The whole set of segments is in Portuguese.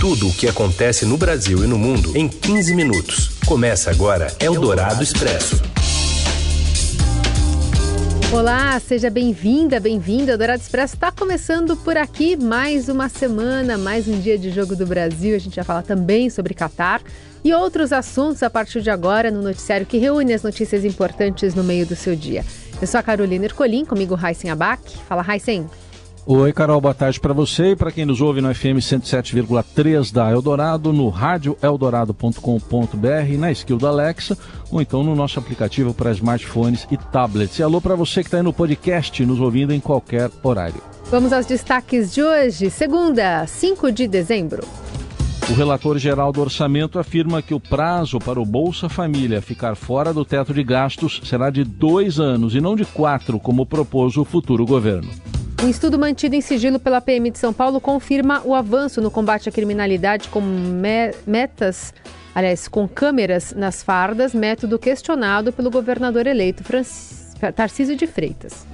Tudo o que acontece no Brasil e no mundo em 15 minutos. Começa agora Eldorado Expresso. Olá, seja bem-vinda, bem-vindo. Eldorado Expresso está começando por aqui mais uma semana, mais um dia de Jogo do Brasil. A gente vai falar também sobre Catar e outros assuntos a partir de agora no noticiário que reúne as notícias importantes no meio do seu dia. Eu sou a Carolina Ercolim, comigo Raíssen Abac. Fala, Raíssen. Oi, Carol, boa tarde para você e para quem nos ouve no FM 107,3 da Eldorado, no rádio eldorado.com.br, na skill da Alexa ou então no nosso aplicativo para smartphones e tablets. E alô para você que está aí no podcast, nos ouvindo em qualquer horário. Vamos aos destaques de hoje, segunda, 5 de dezembro. O relator geral do orçamento afirma que o prazo para o Bolsa Família ficar fora do teto de gastos será de dois anos e não de quatro, como propôs o futuro governo. Um estudo mantido em sigilo pela PM de São Paulo confirma o avanço no combate à criminalidade com me metas, aliás, com câmeras nas fardas, método questionado pelo governador eleito Francis, Tarcísio de Freitas.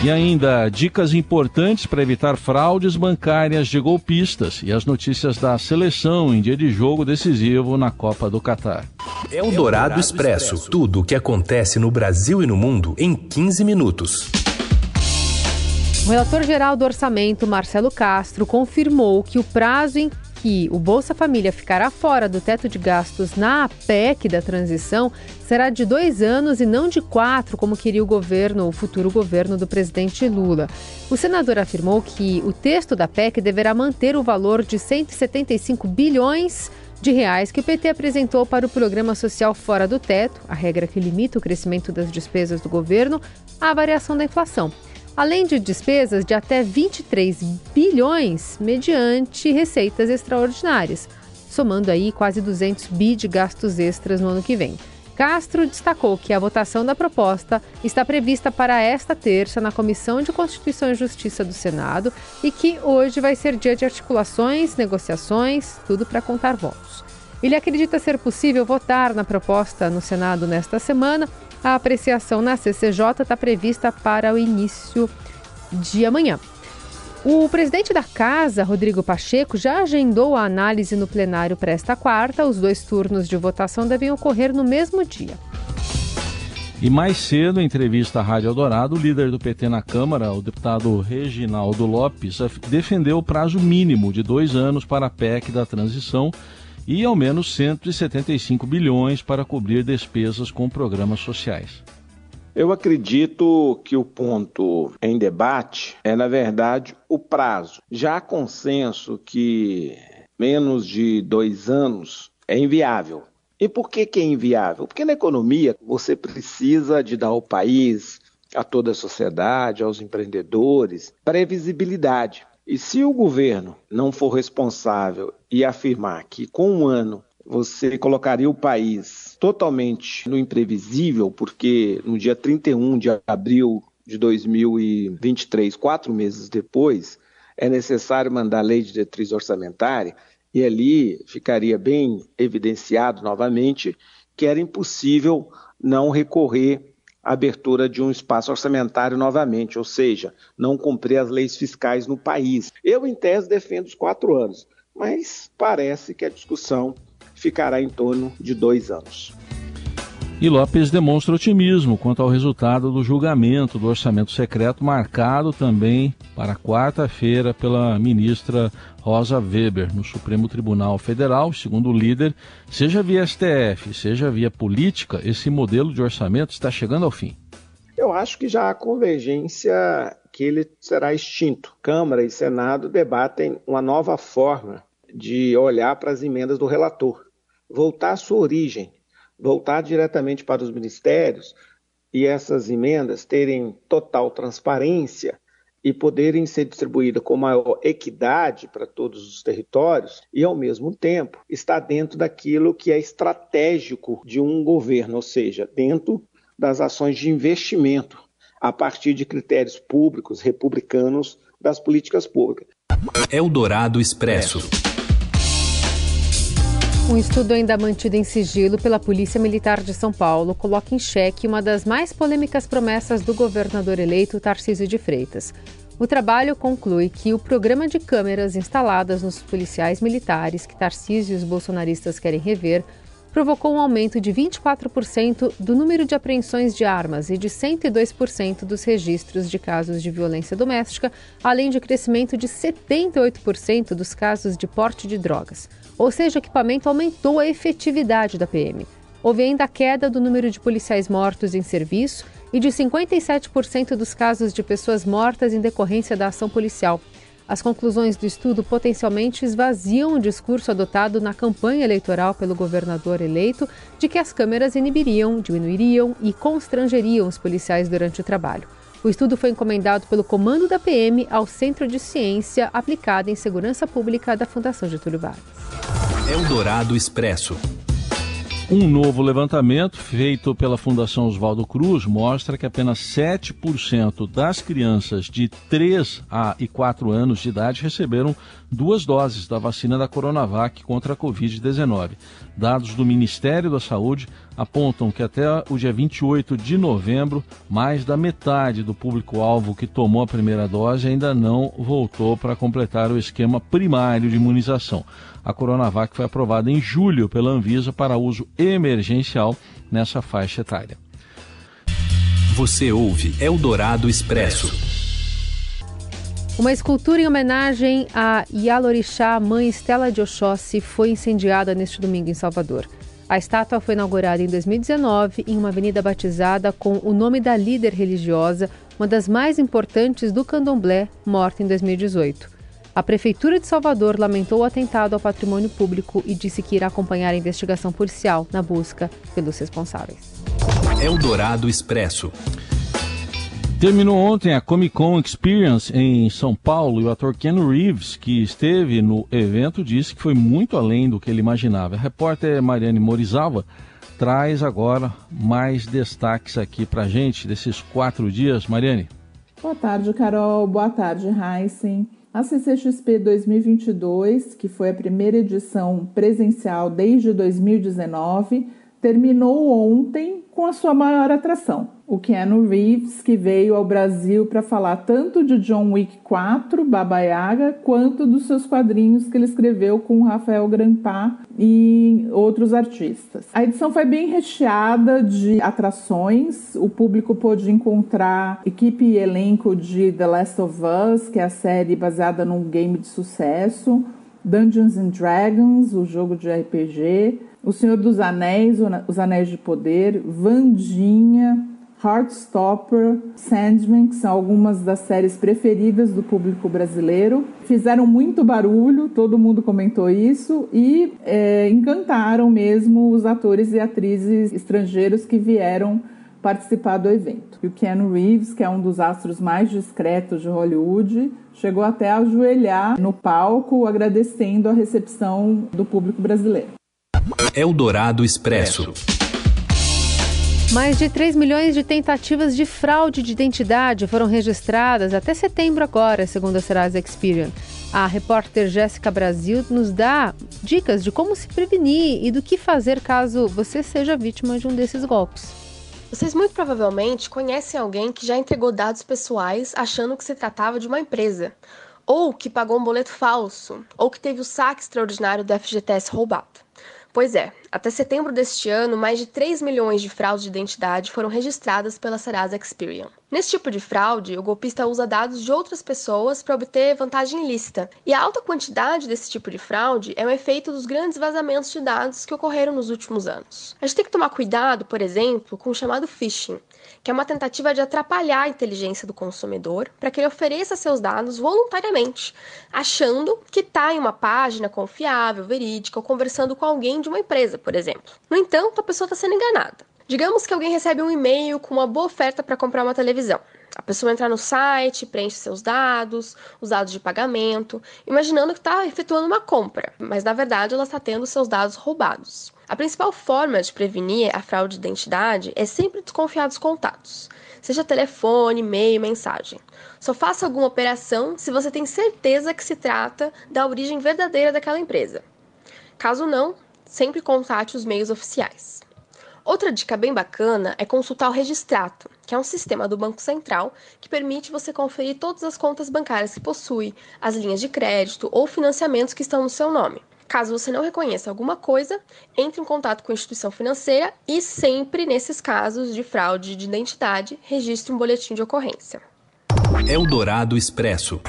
E ainda dicas importantes para evitar fraudes bancárias de golpistas e as notícias da seleção em dia de jogo decisivo na Copa do Catar. É o Dourado Expresso. Tudo o que acontece no Brasil e no mundo em 15 minutos. O relator geral do orçamento, Marcelo Castro, confirmou que o prazo em que o Bolsa Família ficará fora do teto de gastos na PEC da transição será de dois anos e não de quatro, como queria o governo, o futuro governo do presidente Lula. O senador afirmou que o texto da PEC deverá manter o valor de 175 bilhões de reais que o PT apresentou para o programa social fora do teto, a regra que limita o crescimento das despesas do governo à variação da inflação além de despesas de até 23 bilhões mediante receitas extraordinárias, somando aí quase 200 bi de gastos extras no ano que vem. Castro destacou que a votação da proposta está prevista para esta terça na Comissão de Constituição e Justiça do Senado e que hoje vai ser dia de articulações, negociações, tudo para contar votos. Ele acredita ser possível votar na proposta no Senado nesta semana a apreciação na CCJ está prevista para o início de amanhã. O presidente da Casa, Rodrigo Pacheco, já agendou a análise no plenário para esta quarta. Os dois turnos de votação devem ocorrer no mesmo dia. E mais cedo, em entrevista à Rádio Eldorado, o líder do PT na Câmara, o deputado Reginaldo Lopes, defendeu o prazo mínimo de dois anos para a PEC da transição e ao menos 175 bilhões para cobrir despesas com programas sociais. Eu acredito que o ponto em debate é, na verdade, o prazo. Já há consenso que menos de dois anos é inviável. E por que, que é inviável? Porque na economia você precisa de dar ao país, a toda a sociedade, aos empreendedores, previsibilidade. E se o governo não for responsável e afirmar que com um ano você colocaria o país totalmente no imprevisível, porque no dia 31 de abril de 2023, quatro meses depois, é necessário mandar a lei de diretriz orçamentária, e ali ficaria bem evidenciado novamente que era impossível não recorrer abertura de um espaço orçamentário novamente, ou seja, não cumprir as leis fiscais no país. Eu, em tese, defendo os quatro anos, mas parece que a discussão ficará em torno de dois anos. E Lopes demonstra otimismo quanto ao resultado do julgamento do orçamento secreto, marcado também para quarta-feira pela ministra Rosa Weber no Supremo Tribunal Federal. Segundo o líder, seja via STF, seja via política, esse modelo de orçamento está chegando ao fim. Eu acho que já há convergência que ele será extinto. Câmara e Senado debatem uma nova forma de olhar para as emendas do relator, voltar à sua origem, voltar diretamente para os ministérios e essas emendas terem total transparência e poderem ser distribuídas com maior equidade para todos os territórios e, ao mesmo tempo, estar dentro daquilo que é estratégico de um governo, ou seja, dentro das ações de investimento, a partir de critérios públicos, republicanos das políticas públicas. Eldorado Expresso. Um estudo ainda mantido em sigilo pela Polícia Militar de São Paulo coloca em xeque uma das mais polêmicas promessas do governador eleito Tarcísio de Freitas. O trabalho conclui que o programa de câmeras instaladas nos policiais militares que Tarcísio e os bolsonaristas querem rever provocou um aumento de 24% do número de apreensões de armas e de 102% dos registros de casos de violência doméstica, além de crescimento de 78% dos casos de porte de drogas. Ou seja, o equipamento aumentou a efetividade da PM. Houve ainda a queda do número de policiais mortos em serviço e de 57% dos casos de pessoas mortas em decorrência da ação policial. As conclusões do estudo potencialmente esvaziam o discurso adotado na campanha eleitoral pelo governador eleito de que as câmeras inibiriam, diminuiriam e constrangeriam os policiais durante o trabalho. O estudo foi encomendado pelo comando da PM ao Centro de Ciência Aplicada em Segurança Pública da Fundação Getúlio Vargas. Eldorado Expresso. Um novo levantamento feito pela Fundação Oswaldo Cruz mostra que apenas 7% das crianças de 3 a e 4 anos de idade receberam duas doses da vacina da Coronavac contra a Covid-19. Dados do Ministério da Saúde apontam que até o dia 28 de novembro, mais da metade do público-alvo que tomou a primeira dose ainda não voltou para completar o esquema primário de imunização. A Coronavac foi aprovada em julho pela Anvisa para uso emergencial nessa faixa etária. Você ouve Eldorado Expresso. Uma escultura em homenagem a Yalorixá, mãe Estela de Oxóssi, foi incendiada neste domingo em Salvador. A estátua foi inaugurada em 2019 em uma avenida batizada com o nome da líder religiosa, uma das mais importantes do candomblé, morta em 2018. A Prefeitura de Salvador lamentou o atentado ao patrimônio público e disse que irá acompanhar a investigação policial na busca pelos responsáveis. Eldorado Expresso. Terminou ontem a Comic Con Experience em São Paulo e o ator Ken Reeves, que esteve no evento, disse que foi muito além do que ele imaginava. A repórter Mariane Morizawa traz agora mais destaques aqui para gente desses quatro dias. Mariane. Boa tarde, Carol. Boa tarde, Heisen. A CCXP 2022, que foi a primeira edição presencial desde 2019, terminou ontem com a sua maior atração, o Keanu Reeves, que veio ao Brasil para falar tanto de John Wick 4, Baba Yaga, quanto dos seus quadrinhos que ele escreveu com Rafael Grampá e outros artistas. A edição foi bem recheada de atrações, o público pôde encontrar equipe e elenco de The Last of Us, que é a série baseada num game de sucesso, Dungeons and Dragons, o jogo de RPG, O Senhor dos Anéis, Os Anéis de Poder, Vandinha, Heartstopper, Sandman, que são algumas das séries preferidas do público brasileiro. Fizeram muito barulho, todo mundo comentou isso, e é, encantaram mesmo os atores e atrizes estrangeiros que vieram participar do evento. E o Keanu Reeves, que é um dos astros mais discretos de Hollywood, chegou até a ajoelhar no palco agradecendo a recepção do público brasileiro. Eldorado Expresso. Mais de 3 milhões de tentativas de fraude de identidade foram registradas até setembro agora, segundo a Serasa Experian. A repórter Jéssica Brasil nos dá dicas de como se prevenir e do que fazer caso você seja vítima de um desses golpes. Vocês muito provavelmente conhecem alguém que já entregou dados pessoais achando que se tratava de uma empresa, ou que pagou um boleto falso, ou que teve o saque extraordinário do FGTS roubado. Pois é, até setembro deste ano, mais de 3 milhões de fraudes de identidade foram registradas pela Serasa Experian. Nesse tipo de fraude, o golpista usa dados de outras pessoas para obter vantagem ilícita. E a alta quantidade desse tipo de fraude é um efeito dos grandes vazamentos de dados que ocorreram nos últimos anos. A gente tem que tomar cuidado, por exemplo, com o chamado phishing, que é uma tentativa de atrapalhar a inteligência do consumidor para que ele ofereça seus dados voluntariamente, achando que está em uma página confiável, verídica ou conversando com alguém de uma empresa, por exemplo. No entanto, a pessoa está sendo enganada. Digamos que alguém recebe um e-mail com uma boa oferta para comprar uma televisão. A pessoa entra no site, preenche seus dados, os dados de pagamento, imaginando que está efetuando uma compra, mas na verdade ela está tendo seus dados roubados. A principal forma de prevenir a fraude de identidade é sempre desconfiar dos contatos, seja telefone, e-mail, mensagem. Só faça alguma operação se você tem certeza que se trata da origem verdadeira daquela empresa. Caso não, sempre contate os meios oficiais. Outra dica bem bacana é consultar o Registrato, que é um sistema do Banco Central que permite você conferir todas as contas bancárias que possui, as linhas de crédito ou financiamentos que estão no seu nome. Caso você não reconheça alguma coisa, entre em contato com a instituição financeira e sempre, nesses casos de fraude de identidade, registre um boletim de ocorrência. Eldorado Expresso.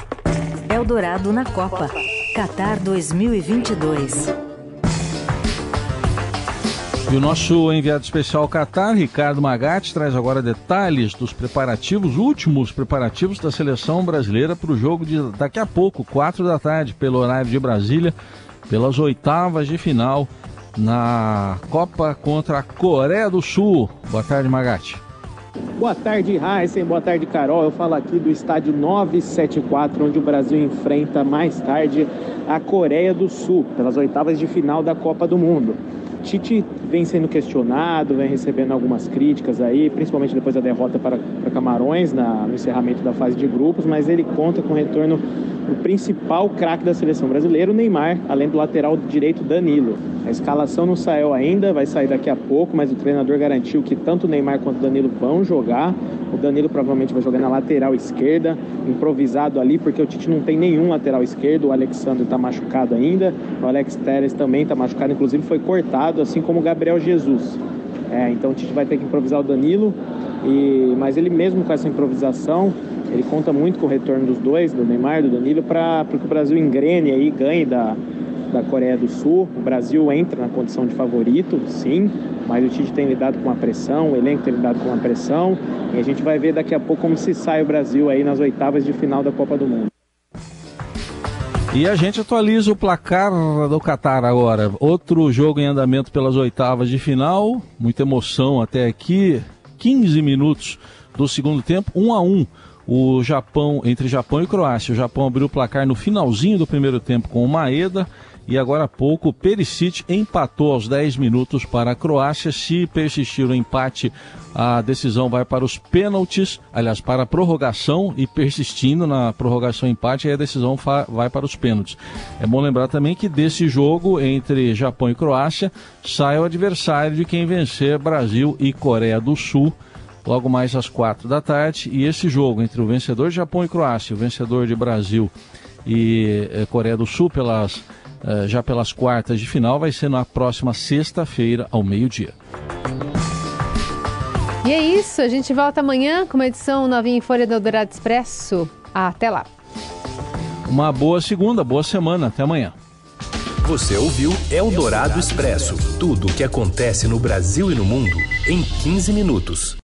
Eldorado na Copa. Qatar 2022. E o nosso enviado especial ao Qatar, Ricardo Magatti, traz agora detalhes dos preparativos, últimos preparativos da seleção brasileira para o jogo de daqui a pouco, quatro da tarde, pelo horário de Brasília, pelas oitavas de final na Copa contra a Coreia do Sul. Boa tarde, Magatti. Boa tarde, Heisen. Boa tarde, Carol. Eu falo aqui do estádio 974, onde o Brasil enfrenta mais tarde a Coreia do Sul, pelas oitavas de final da Copa do Mundo. Tite vem sendo questionado, vem recebendo algumas críticas aí, principalmente depois da derrota para, para Camarões na, no encerramento da fase de grupos, mas ele conta com o retorno do principal craque da seleção brasileira, o Neymar, além do lateral direito Danilo. A escalação não saiu ainda, vai sair daqui a pouco, mas o treinador garantiu que tanto o Neymar quanto o Danilo vão jogar. O Danilo provavelmente vai jogar na lateral esquerda, improvisado ali, porque o Tite não tem nenhum lateral esquerdo. O Alexandre está machucado ainda, o Alex Telles também está machucado, inclusive foi cortado, assim como o Gabriel Jesus. É, então o Tite vai ter que improvisar o Danilo, e, mas ele mesmo com essa improvisação, ele conta muito com o retorno dos dois, do Neymar e do Danilo, para que o Brasil engrene aí, ganhe da, da Coreia do Sul. O Brasil entra na condição de favorito, sim, mas o Tite tem lidado com uma pressão, o elenco tem lidado com uma pressão, e a gente vai ver daqui a pouco como se sai o Brasil aí nas oitavas de final da Copa do Mundo. E a gente atualiza o placar do Qatar agora. Outro jogo em andamento pelas oitavas de final. Muita emoção até aqui. 15 minutos do segundo tempo, 1 a 1 o Japão entre Japão e Croácia. O Japão abriu o placar no finalzinho do primeiro tempo com o Maeda e agora há pouco Perisic empatou aos 10 minutos para a Croácia. Se persistir o empate, a decisão vai para os pênaltis, aliás, para a prorrogação e persistindo na prorrogação empate, aí a decisão vai para os pênaltis. É bom lembrar também que desse jogo entre Japão e Croácia sai o adversário de quem vencer Brasil e Coreia do Sul logo mais às quatro da tarde. E esse jogo entre o vencedor de Japão e Croácia, o vencedor de Brasil e eh, Coreia do Sul pelas eh, já pelas quartas de final vai ser na próxima sexta-feira ao meio-dia. E é isso, a gente volta amanhã com uma edição novinha em Folha do Eldorado Expresso. Até lá. Uma boa segunda, boa semana, até amanhã. Você ouviu Eldorado Expresso tudo o que acontece no Brasil e no mundo em 15 minutos.